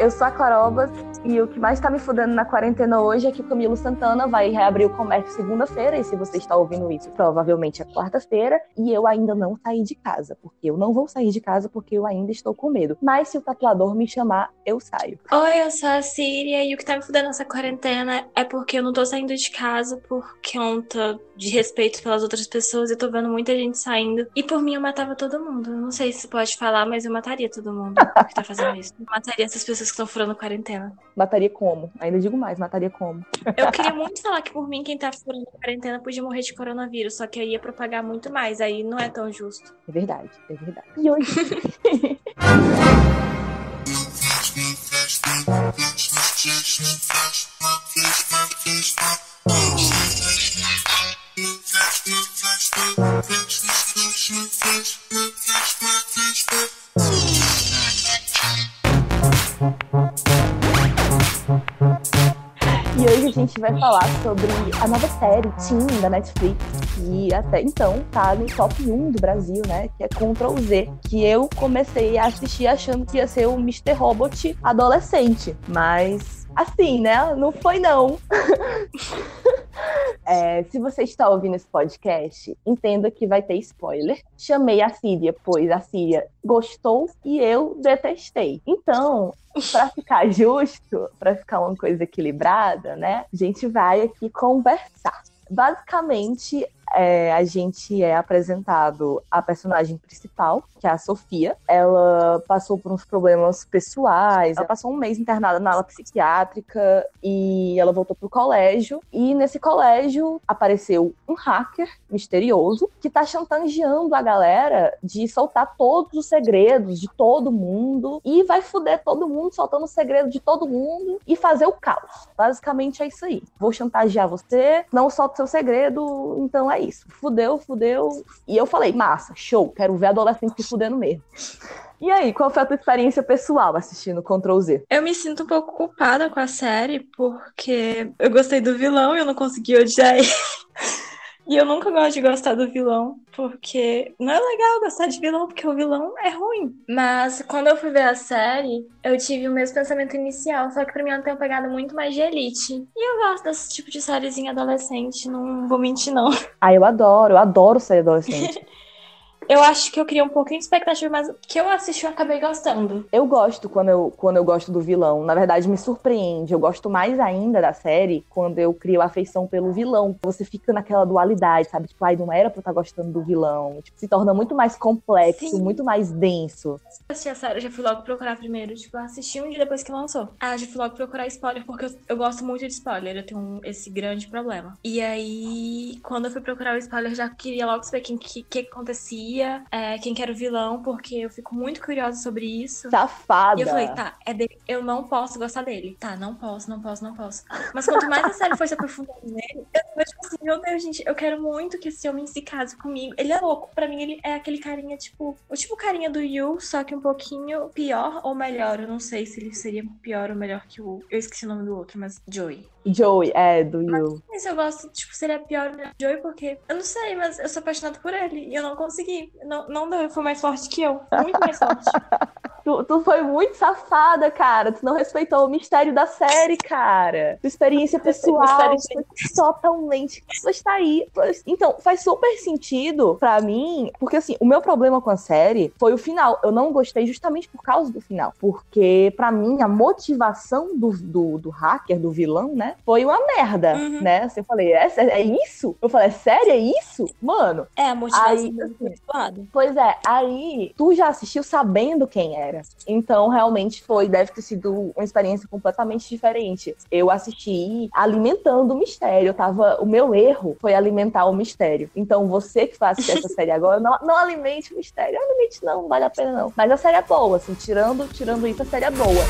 Eu sou a Clarobas e o que mais tá me fudendo na quarentena hoje é que o Camilo Santana vai reabrir o comércio segunda-feira, e se você está ouvindo isso, provavelmente é quarta-feira, e eu ainda não saí de casa, porque eu não vou sair de casa porque eu ainda estou com medo. Mas se o tatuador me chamar, eu saio. Oi, eu sou a Síria e o que tá me fudendo nessa quarentena é porque eu não tô saindo de casa por conta de respeito pelas outras pessoas. Eu tô vendo muita gente saindo. E por mim eu matava todo mundo. Não sei se pode falar, mas eu mataria todo mundo que tá fazendo isso. Eu mataria essas pessoas que estão furando quarentena. Mataria como? Ainda digo mais, mataria como? Eu queria muito falar que por mim quem tá furando quarentena podia morrer de coronavírus, só que aí ia propagar muito mais. Aí não é tão justo. É verdade, é verdade. E hoje. vai falar sobre a nova série Teen da Netflix, que até então tá no top 1 do Brasil, né? Que é Ctrl Z, que eu comecei a assistir achando que ia ser o Mr. Robot adolescente, mas assim, né? Não foi não. É, se você está ouvindo esse podcast, entenda que vai ter spoiler. Chamei a Síria, pois a Síria gostou e eu detestei. Então, para ficar justo, para ficar uma coisa equilibrada, né? A gente vai aqui conversar. Basicamente, é, a gente é apresentado a personagem principal, que é a Sofia. Ela passou por uns problemas pessoais, ela passou um mês internada na ala psiquiátrica e ela voltou pro colégio. E nesse colégio apareceu um hacker misterioso que tá chantageando a galera de soltar todos os segredos de todo mundo e vai fuder todo mundo, soltando o segredo de todo mundo e fazer o caos. Basicamente é isso aí. Vou chantagear você, não solta seu segredo, então é isso. Fudeu, fudeu. E eu falei, massa, show, quero ver adolescente se fudendo mesmo. E aí, qual foi a tua experiência pessoal assistindo Ctrl Z? Eu me sinto um pouco culpada com a série, porque eu gostei do vilão e eu não consegui odiar ele. E eu nunca gosto de gostar do vilão, porque não é legal gostar de vilão, porque o vilão é ruim. Mas quando eu fui ver a série, eu tive o mesmo pensamento inicial, só que pra mim ela tem uma pegada muito mais de elite. E eu gosto desse tipo de sériezinha adolescente, não vou mentir não. Ah, eu adoro, eu adoro série adolescente. Eu acho que eu criei um pouquinho de expectativa, mas que eu assisti eu acabei gostando. Eu gosto quando eu, quando eu gosto do vilão. Na verdade, me surpreende. Eu gosto mais ainda da série quando eu crio afeição pelo vilão. Você fica naquela dualidade, sabe? Tipo, ai, não era pra eu estar gostando do vilão. Tipo, se torna muito mais complexo, Sim. muito mais denso. Eu assisti a série, eu já fui logo procurar primeiro. Tipo, eu assisti um dia depois que lançou. Ah, já fui logo procurar spoiler, porque eu, eu gosto muito de spoiler. Eu tenho um- esse grande problema. E aí, quando eu fui procurar o spoiler, eu já queria logo saber quem que, que acontecia, é, quem que era o vilão, porque eu fico muito curiosa sobre isso. Safada. E eu falei, tá, é dele. Eu não posso gostar dele. Tá, não posso, não posso, não posso. Mas quanto mais a série foi se aprofundando nele, eu fico tipo assim, meu Deus, gente, eu quero muito que esse homem se case comigo. Ele é louco. Pra mim, ele é aquele carinha, tipo, o tipo carinha do Yu, só que um pouquinho pior ou melhor. Eu não sei se ele seria pior ou melhor que o. Eu esqueci o nome do outro, mas Joey. Joey, é, do Yu. Mas eu gosto, tipo, seria pior ou melhor que Joey, porque eu não sei, mas eu sou apaixonada por ele. E eu não consegui. Não, não deu, ele foi mais forte que eu. Muito mais forte. Tu, tu foi muito safada, cara. Tu não respeitou o mistério da série, cara. Tua experiência pessoal Mistério foi totalmente. Mas tá aí. Então, faz super sentido pra mim, porque assim, o meu problema com a série foi o final. Eu não gostei justamente por causa do final. Porque, pra mim, a motivação do, do, do hacker, do vilão, né, foi uma merda, Uhum. né? Assim, eu falei, é, é isso? Eu falei, é sério? É isso? Mano, É, a motivação Aí, zoada. Pois é, aí tu já assistiu sabendo quem era. Então, realmente foi, deve ter sido uma experiência completamente diferente. Eu assisti alimentando o mistério. Eu tava, o meu erro foi alimentar o mistério. Então, você que vai assistir essa série agora, não, não alimente o mistério. Não alimente, não, não vale a pena, não. Mas a série é boa, assim, tirando, tirando isso, a série é boa.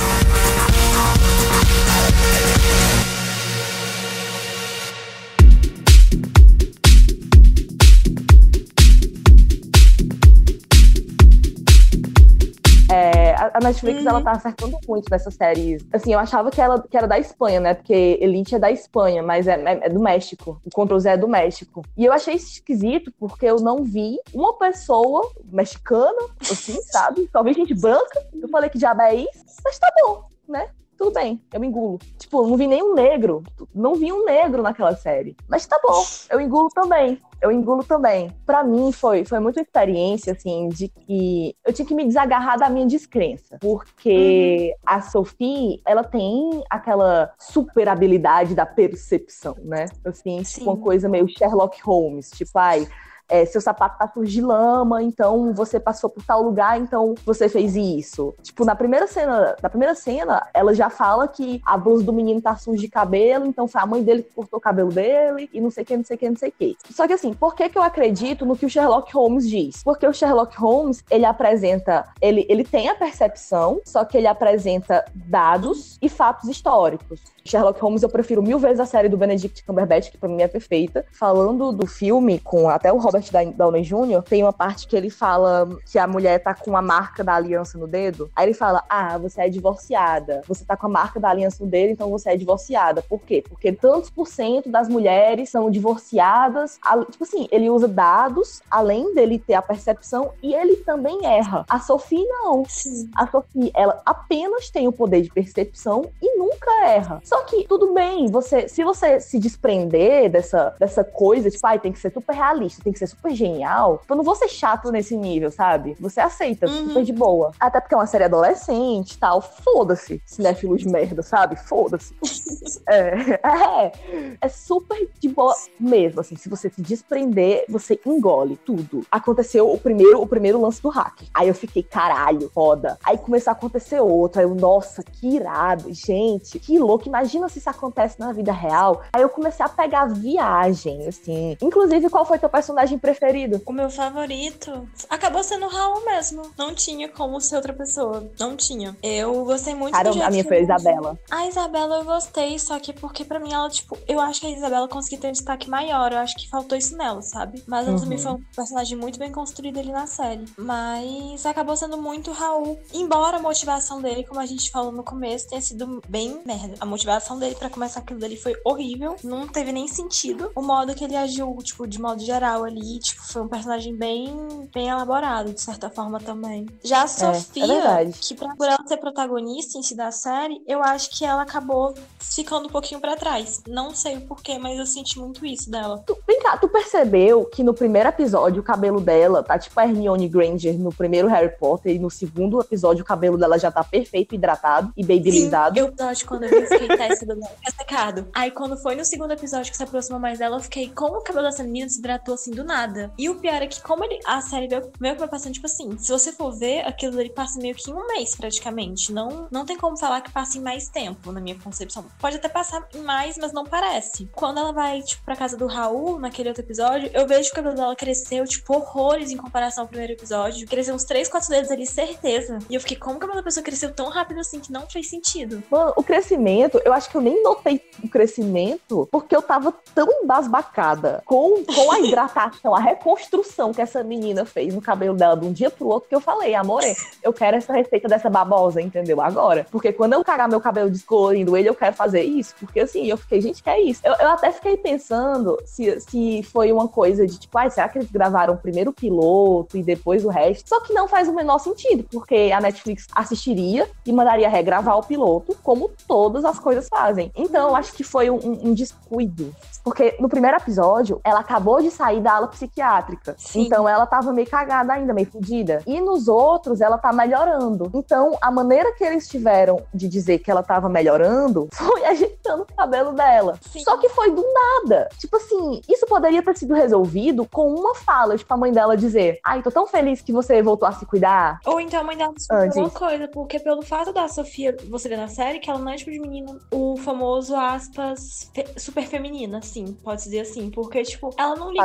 A Netflix, Uhum. ela tá acertando muito nessas séries. Assim, eu achava que, ela, que era da Espanha, né? Porque Elite é da Espanha, mas é, é- é do México. O Ctrl Z é do México. E eu achei isso esquisito, porque eu não vi uma pessoa mexicana, assim, sabe? Só vi gente branca. Eu falei que diabo é isso, mas tá bom. né? Tudo bem, eu engulo. Tipo, não vi nenhum negro, não vi um negro naquela série. Mas tá bom, eu engulo também. Eu engulo também. Para mim foi foi muita experiência assim de que eu tinha que me desagarrar da minha descrença, porque uhum. a Sophie, ela tem aquela super habilidade da percepção, né? Assim, tipo uma coisa meio Sherlock Holmes, tipo, ai, é, seu sapato tá sujo de lama, então você passou por tal lugar, então você fez isso. Tipo, na primeira cena, na primeira cena, ela já fala que a blusa do menino tá suja de cabelo, então foi a mãe dele que cortou o cabelo dele, e não sei o que, não sei o que, não sei o que. Só que assim, por que que eu acredito no que o Sherlock Holmes diz? Porque o Sherlock Holmes, ele apresenta, ele, ele tem a percepção, só que ele apresenta dados e fatos históricos. Sherlock Holmes eu prefiro mil vezes a série do Benedict Cumberbatch, que pra mim é perfeita. Falando do filme, com até o Robert Downey Jr., tem uma parte que ele fala que a mulher tá com a marca da aliança no dedo. Aí ele fala: Ah, você é divorciada. Você tá com a marca da aliança no dedo, então você é divorciada. Por quê? Porque tantos por cento das mulheres são divorciadas. Tipo assim, ele usa dados, além dele ter a percepção, e ele também erra. A Sophie não. Sim. A Sophie, ela apenas tem o poder de percepção e nunca erra. Só que tudo bem, você, se você se desprender dessa, dessa coisa, tipo, ai, tem que ser super realista, tem que ser super genial, eu não vou ser chato nesse nível, sabe? Você aceita, uhum. super de boa. Até porque é uma série adolescente e tal. Foda-se, cinéfilo de merda, sabe? Foda-se. é, é, é super de boa mesmo, assim. Se você se desprender, você engole tudo. Aconteceu o primeiro, o primeiro lance do hack. Aí eu fiquei, caralho, foda. Aí começou a acontecer outro. Aí eu, nossa, que irado. Gente, que louco imagina se isso acontece na vida real. Aí eu comecei a pegar viagem, assim. Inclusive, qual foi teu personagem preferido? O meu favorito acabou sendo o Raul mesmo. Não tinha como ser outra pessoa. Não tinha. Eu gostei muito Cara, do a minha foi a Isabela. A Isabela eu gostei, só que porque pra mim ela, tipo, eu acho que a Isabela conseguiu ter um destaque maior. Eu acho que faltou isso nela, sabe? Mas ela uhum. também foi um personagem muito bem construído ali na série. Mas acabou sendo muito Raul. Embora a motivação dele, como a gente falou no começo, tenha sido bem merda. A motivação motivação dele para começar aquilo dele foi horrível. Não teve nem sentido. O modo que ele agiu, tipo, de modo geral ali, tipo, foi um personagem bem, bem elaborado, de certa forma também. Já a é, Sofia, é, é que pra, por ela ser protagonista em si da série, eu acho que ela acabou ficando um pouquinho para trás. Não sei o porquê, mas eu senti muito isso dela. Tu, vem cá, tu percebeu que no primeiro episódio o cabelo dela tá tipo a Hermione Granger no primeiro Harry Potter e no segundo episódio o cabelo dela já tá perfeito, hidratado e babylisado? Sim, eu acho quando eu vi, teste do secado. Aí quando foi no segundo episódio que se aproximou mais dela, eu fiquei, como o cabelo dessa menina se hidratou assim do nada? E o pior é que, como ele, a série veio, que vai passando, tipo assim, se você for ver, aquilo ali passa meio que em um mês praticamente. Não, não tem como falar que passa em mais tempo, na minha concepção. Pode até passar em mais, mas não parece. Quando ela vai, tipo, pra casa do Raul, naquele outro episódio, eu vejo que o cabelo dela cresceu, tipo, horrores em comparação ao primeiro episódio. Cresceu uns 3, 4 dedos ali, certeza. E eu fiquei, como que a pessoa cresceu tão rápido assim que não fez sentido? Mano, o crescimento, eu acho que eu nem notei o crescimento porque eu tava tão embasbacada com, com a hidratação, a reconstrução que essa menina fez no cabelo dela de um dia pro outro que eu falei, amor, eu quero essa receita dessa babosa, entendeu? Agora. Porque quando eu cagar meu cabelo descolorindo ele, eu quero fazer isso. Porque assim, eu fiquei, gente, que é isso? Eu, eu até fiquei pensando se, se foi uma coisa de tipo, ai, será que eles gravaram primeiro o piloto e depois o resto? Só que não faz o menor sentido, porque a Netflix assistiria e mandaria regravar o piloto, como todas as coisas fazem fazem. Então, eu acho que foi um, um descuido. Porque no primeiro episódio, ela acabou de sair da ala psiquiátrica. Sim. Então, ela tava meio cagada ainda, meio fodida. E nos outros, ela tá melhorando. Então, a maneira que eles tiveram de dizer que ela tava melhorando foi ajeitando o cabelo dela. Sim. Só que foi do nada. Tipo assim, isso poderia ter sido resolvido com uma fala, tipo, a mãe dela dizer: Ai, tô tão feliz que você voltou a se cuidar. Ou então a mãe dela descobriu uma coisa, porque pelo fato da Sofia, você vê na série, que ela não é tipo de menino, o famoso aspas fe super feminina, assim, pode dizer assim, porque tipo, ela não liga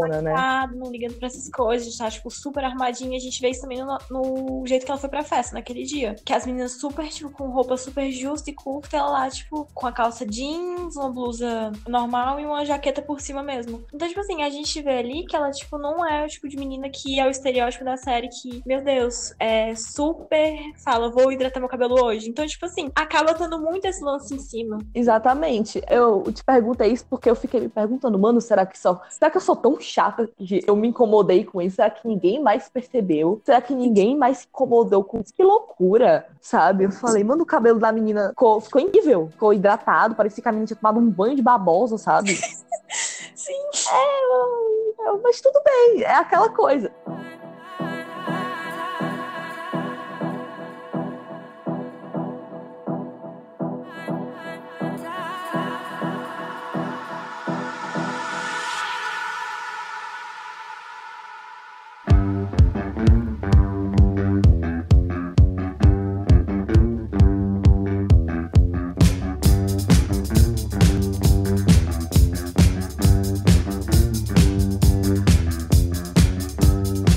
padrãozona, né? Não liga para essas coisas, tá tipo super armadinha. A gente vê isso também no, no, jeito que ela foi pra festa naquele dia, que as meninas super tipo com roupa super justa e curta, ela lá tipo com a calça jeans, uma blusa normal e uma jaqueta por cima mesmo. Então, tipo assim, a gente vê ali que ela, tipo, não é o tipo de menina que é o estereótipo da série que, meu Deus, é super fala, vou hidratar meu cabelo hoje. Então, tipo assim, acaba tendo muito esse lance em cima. Exatamente. Eu te perguntei isso porque eu fiquei me perguntando, mano, será que só. Será que eu sou tão chata que eu me incomodei com isso? Será que ninguém mais percebeu? Será que ninguém mais se incomodou com isso? Que loucura, sabe? Eu falei, mano, o cabelo da menina ficou, ficou incrível. Ficou hidratado, parecia que a menina tinha tomado um banho de babosa, sabe? Sim. É, mas tudo bem, é aquela coisa.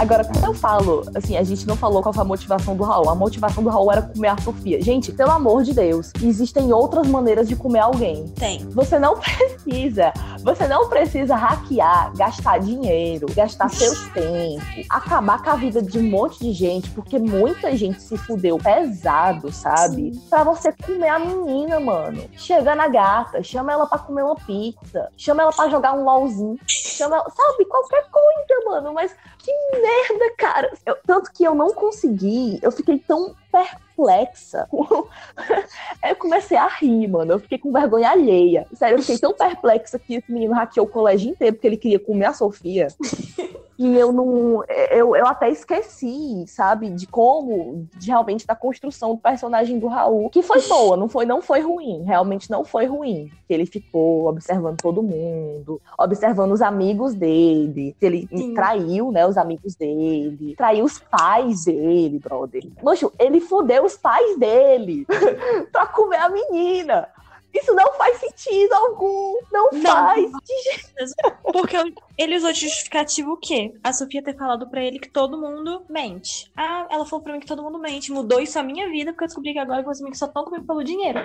Agora, quando eu falo, assim, a gente não falou qual foi a motivação do Raul. A motivação do Raul era comer a Sofia. Gente, pelo amor de Deus, existem outras maneiras de comer alguém. Tem. Você não precisa, você não precisa hackear, gastar dinheiro, gastar seu tempo, acabar com a vida de um monte de gente, porque muita gente se fudeu pesado, sabe? Pra você comer a menina, mano. Chega na gata, chama ela pra comer uma pizza, chama ela pra jogar um LOLzinho, chama ela, sabe, qualquer coisa, mano, mas que merda, cara. Eu, tanto que eu não consegui, eu fiquei tão perplexa. eu comecei a rir, mano. Eu fiquei com vergonha alheia. Sério, eu fiquei tão perplexa que esse menino hackeou o colégio inteiro porque ele queria comer a Sofia. E eu não. Eu, eu até esqueci, sabe, de como, de realmente da construção do personagem do Raul, que foi boa, não foi, não foi ruim, realmente não foi ruim. Ele ficou observando todo mundo, observando os amigos dele, ele Sim. traiu, né, os amigos dele, traiu os pais dele, brother. Mocho, ele fudeu os pais dele pra comer a menina. Isso não faz sentido algum. Não, não. faz. Porque ele usou de justificativo o quê? A Sofia ter falado para ele que todo mundo mente. Ah, ela falou pra mim que todo mundo mente. Mudou isso a minha vida, porque eu descobri que agora os amigos só estão comigo pelo dinheiro.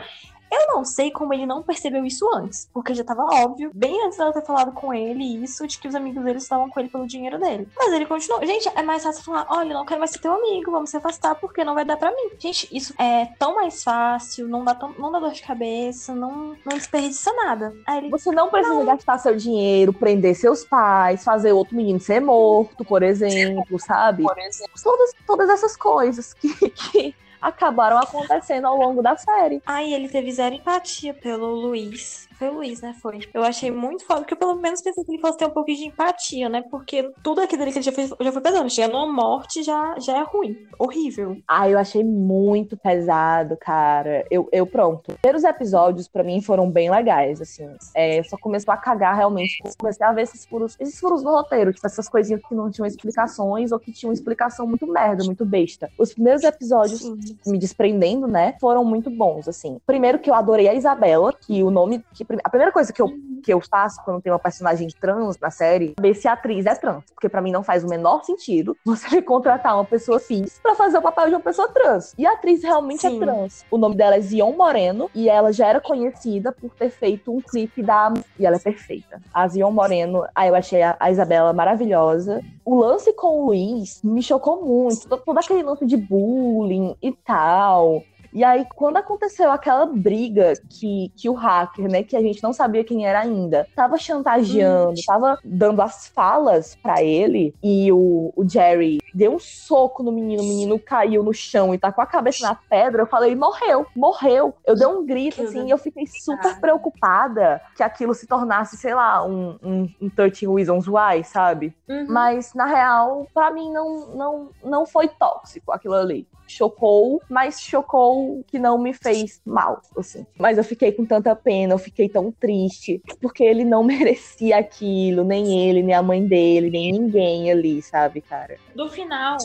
Eu não sei como ele não percebeu isso antes, porque já tava óbvio, bem antes dela ter falado com ele isso, de que os amigos dele estavam com ele pelo dinheiro dele. Mas ele continuou. Gente, é mais fácil falar: olha, não quero mais ser teu amigo, vamos se afastar, porque não vai dar para mim. Gente, isso é tão mais fácil, não dá, tão, não dá dor de cabeça, não, não desperdiça nada. Ele, Você não precisa não. gastar seu dinheiro, prender seus pais, fazer outro menino ser morto, por exemplo, sabe? Por exemplo. Todas, todas essas coisas que, que acabaram acontecendo ao longo da série. Aí ele teve zero empatia pelo Luiz. Foi o Luiz, né? Foi. Eu achei muito foda, porque eu pelo menos pensei que ele fosse ter um pouquinho de empatia, né? Porque tudo aquilo que ele já fez já foi pesado. Chegando uma morte já, já é ruim. Horrível. Ah, eu achei muito pesado, cara. Eu, eu pronto. Os primeiros episódios, para mim, foram bem legais, assim. É, só começou a cagar realmente. Comecei a ver esses furos, esses furos no roteiro, tipo, essas coisinhas que não tinham explicações ou que tinham explicação muito merda, muito besta. Os primeiros episódios, Sim. me desprendendo, né, foram muito bons, assim. Primeiro que eu adorei a Isabela, que o nome. Que a primeira coisa que eu, que eu faço quando tem uma personagem trans na série é ver se a atriz é trans. Porque para mim não faz o menor sentido você contratar uma pessoa cis para fazer o papel de uma pessoa trans. E a atriz realmente é Sim. é trans. O nome dela é Zion Moreno e ela já era conhecida por ter feito um clipe da. E ela é perfeita. A Zion Moreno, aí eu achei a, a Isabela maravilhosa. O lance com o Luiz me chocou muito. Todo, todo aquele lance de bullying e tal. E aí, quando aconteceu aquela briga que, que o hacker, né, que a gente não sabia quem era ainda, tava chantageando, hum. tava dando as falas para ele, e o, o Jerry deu um soco no menino, o menino caiu no chão e tá com a cabeça na pedra, eu falei, morreu, morreu. Eu dei um grito, assim, e eu fiquei super preocupada que aquilo se tornasse, sei lá, um, um, um 13 Reasons Why, sabe? Uhum. Mas, na real, para mim não, não, não foi tóxico aquilo ali chocou, mas chocou que não me fez mal, assim. Mas eu fiquei com tanta pena, eu fiquei tão triste, porque ele não merecia aquilo, nem ele, nem a mãe dele, nem ninguém ali, sabe, cara? Do final,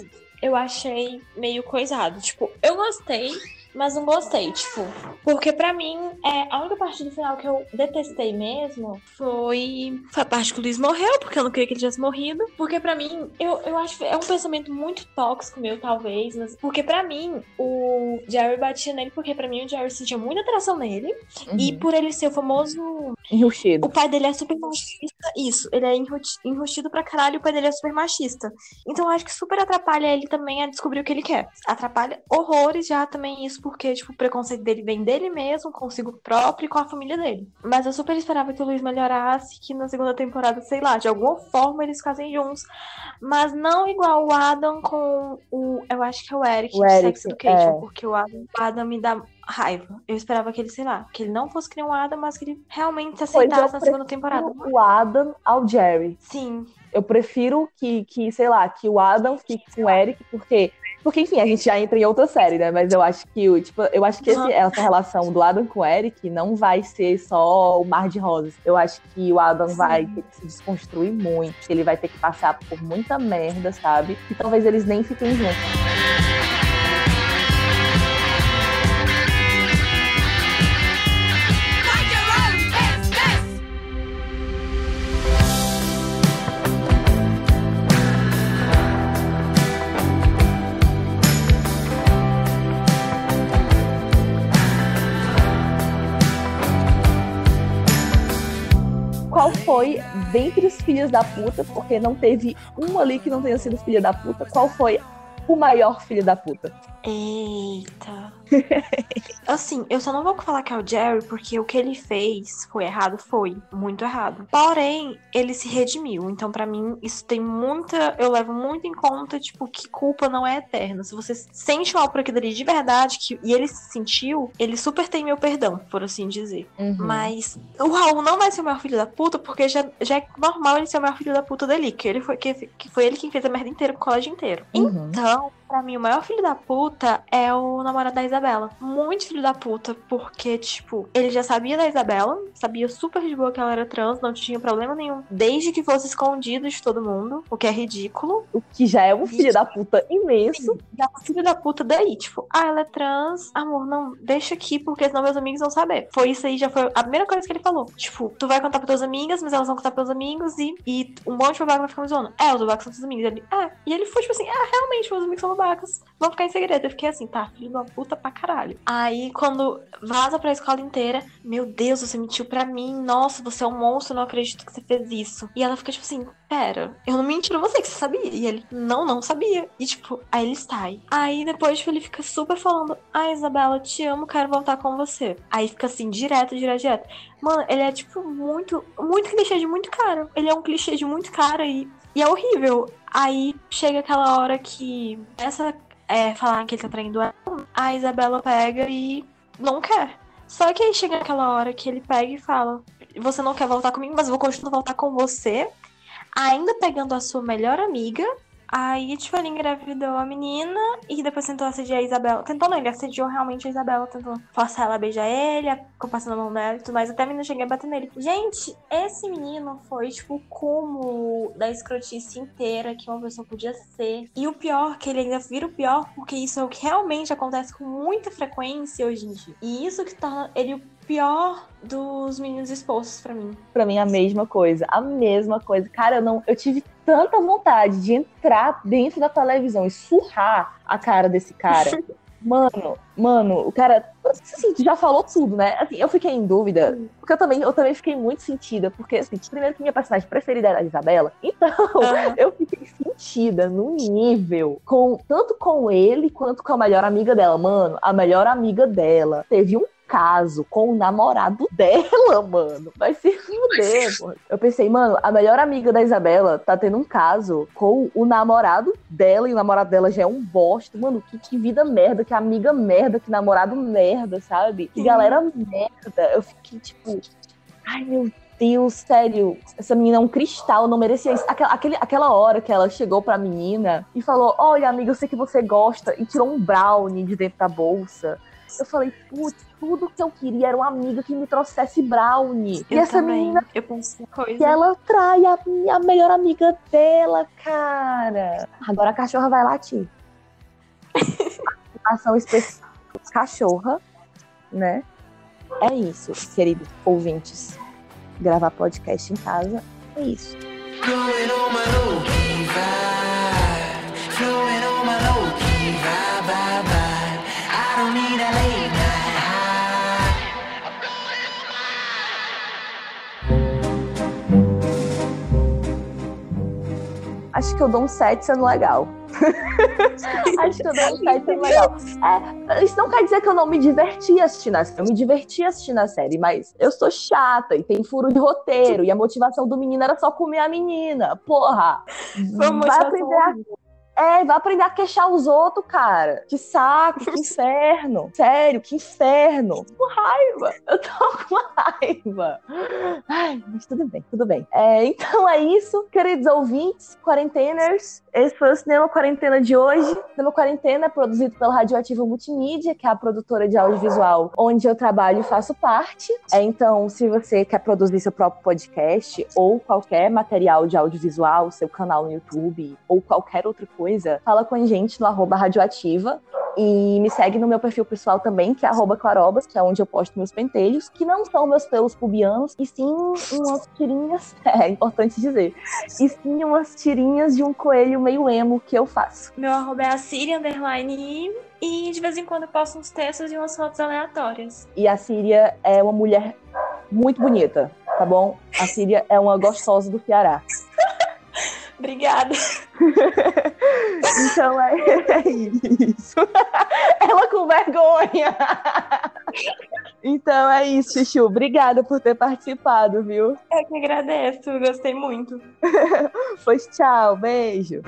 eu achei meio coisado. Tipo, eu gostei mas não gostei, tipo. Porque pra mim, é, a única parte do final que eu detestei mesmo foi, foi a parte que o Luiz morreu, porque eu não queria que ele tivesse morrido. Porque pra mim, eu, eu acho que é um pensamento muito tóxico meu, talvez. Mas, porque pra mim, o Jerry batia nele, porque pra mim o Jerry sentia muita atração nele. Uhum. E por ele ser o famoso. Enrustido. O pai dele é super machista. Isso, ele é enrustido pra caralho, o pai dele é super machista. Então eu acho que super atrapalha ele também a descobrir o que ele quer. Atrapalha horrores já também isso, porque, tipo, o preconceito dele vem dele mesmo, consigo próprio e com a família dele. Mas eu super esperava que o Luiz melhorasse, que na segunda temporada, sei lá, de alguma forma eles ficassem juntos. Mas não igual o Adam com o. Eu acho que é o Eric, o Eric Sex Education, é. porque o Adam, o Adam me dá raiva. Eu esperava que ele, sei lá, que ele não fosse criar um Adam, mas que ele realmente se aceitasse na segunda temporada. O Adam ao Jerry. Sim. Eu prefiro que, que, sei lá, que o Adam fique com o Eric, porque porque, enfim, a gente já entra em outra série, né? Mas eu acho que, tipo, eu acho que esse, essa relação do Adam com o Eric não vai ser só o mar de rosas. Eu acho que o Adam Sim. vai ter que se desconstruir muito. Ele vai ter que passar por muita merda, sabe? E talvez eles nem fiquem juntos. Dentre os filhos da puta, porque não teve um ali que não tenha sido filha da puta, qual foi o maior filho da puta? Eita. assim, eu só não vou falar que é o Jerry, porque o que ele fez foi errado, foi muito errado. Porém, ele se redimiu. Então, para mim, isso tem muita. Eu levo muito em conta, tipo, que culpa não é eterna. Se você sente mal por aquilo ali de verdade, que, e ele se sentiu, ele super tem meu perdão, por assim dizer. Uhum. Mas o Raul não vai ser o maior filho da puta, porque já, já é normal ele ser o maior filho da puta dele. Que, ele foi, que, que foi ele quem fez a merda inteira com o colégio inteiro. Uhum. Então, Não, pra mim, o maior filho da puta é o namorado da Isabela. Muito filho da puta, porque, tipo, ele já sabia da Isabela, sabia super de boa que ela era trans, não tinha problema nenhum, desde que fosse escondido de todo mundo, o que é ridículo. O que já é um filho da puta imenso. Já é um filho da puta daí, tipo, ah, ela é trans, amor, não, deixa aqui, porque senão meus amigos vão saber. Foi isso aí, já foi a primeira coisa que ele falou. Tipo, tu vai contar pras tuas amigas, mas elas vão contar pros amigos e, e um monte de babaca vai ficar me zoando. É, os babacas são teus amigos. Ele, é. E ele foi, tipo assim, ah, realmente, meus amigos são babacas. Vão ficar em segredo. Eu fiquei assim, tá, filho da puta pra caralho. Aí, quando vaza pra escola inteira, meu Deus, você mentiu pra mim. Nossa, você é um monstro, não acredito que você fez isso. E ela fica tipo assim, pera, eu não menti pra você que você sabia. E ele, não, não sabia. E tipo, aí ele sai. Aí depois tipo, ele fica super falando, ah, Isabela, te amo, quero voltar com você. Aí fica assim, direto, direto, direto. Mano, ele é tipo muito, muito clichê de muito cara. Ele é um clichê de muito cara e, e é horrível. Aí chega aquela hora que essa é, falar que ele tá traindo ela, a Isabela pega e não quer. Só que aí chega aquela hora que ele pega e fala: Você não quer voltar comigo, mas eu vou continuar a voltar com você. Ainda pegando a sua melhor amiga Aí, tipo, ele engravidou a menina e depois tentou assediar a Isabela. Tentou não, ele assediou realmente a Isabela, tentou forçar ela a beijar ele, passando a mão dela e tudo mais. Até a menina cheguei a bater nele. Gente, esse menino foi, tipo, o cúmulo da escrotice inteira que uma pessoa podia ser. E o pior, que ele ainda vira o pior, porque isso é o que realmente acontece com muita frequência hoje em dia. E isso que torna ele o pior dos meninos expostos para mim. Para mim a mesma coisa, a mesma coisa. Cara, eu não, eu tive tanta vontade de entrar dentro da televisão e surrar a cara desse cara. Mano, mano, o cara, assim, já falou tudo, né? Assim, eu fiquei em dúvida, porque eu também, eu também fiquei muito sentida, porque, assim, primeiro que minha personagem preferida era a Isabela, então uhum. eu fiquei sentida no nível, com tanto com ele quanto com a melhor amiga dela. Mano, a melhor amiga dela teve um caso com o namorado dela, mano. Vai se fuder, mano. Eu pensei, mano, a melhor amiga da Isabela tá tendo um caso com o namorado dela, e o namorado dela já é um bosta. Mano, que, que vida merda, que amiga merda, que namorado merda, sabe? Que galera merda. Eu fiquei tipo, ai meu Deus, sério, essa menina é um cristal, não merecia isso. Aquela, aquele, aquela hora que ela chegou pra menina e falou: Olha, amiga, eu sei que você gosta, e tirou um brownie de dentro da bolsa. Eu falei, putz, tudo que eu queria era uma amiga que me trouxesse brownie. Eu e essa também. menina. Eu pensei coisa. Que ela trai a, a melhor amiga dela, cara. Agora a cachorra vai latir. Ação especial. cachorra, né? É isso, queridos ouvintes. Gravar podcast em casa é isso. Going on my key Acho que eu dou um 7 sendo legal. Acho que eu dou um 7 sendo legal. É, isso não quer dizer que eu não me diverti assistindo a série. Eu me diverti assistindo a série, mas eu sou chata e tem furo de roteiro. E a motivação do menino era só comer a menina. Porra! Vamos Vai aprender a É, vai aprender a queixar os outros, cara. Que saco, que inferno. Sério, que inferno. Com raiva. Eu tô com raiva. Ai, mas tudo bem, tudo bem. É, então é isso, queridos ouvintes, quarenteners. Esse foi o Cinema Quarentena de hoje. Cinema Quarentena é produzido pela Radioativa Multimídia, que é a produtora de audiovisual onde eu trabalho e faço parte. É, então, se você quer produzir seu próprio podcast ou qualquer material de audiovisual, seu canal no YouTube ou qualquer outra coisa, fala com a gente no arroba radioativa. E me segue no meu perfil pessoal também, que é arroba clarobas, que é onde eu posto meus pentelhos, que não são meus pelos pubianos, e sim umas tirinhas, é importante dizer, e sim umas tirinhas de um coelho meio emo que eu faço. Meu arroba é a Siri, underline, e de vez em quando eu posto uns textos e umas fotos aleatórias. E a Síria é uma mulher muito bonita, tá bom? A Síria é uma gostosa do Ceará. Obrigada. Então é, é isso. Ela com vergonha. Então é isso, Chuchu. Obrigada por ter participado, viu? Eu que agradeço, gostei muito. Pois tchau, beijo.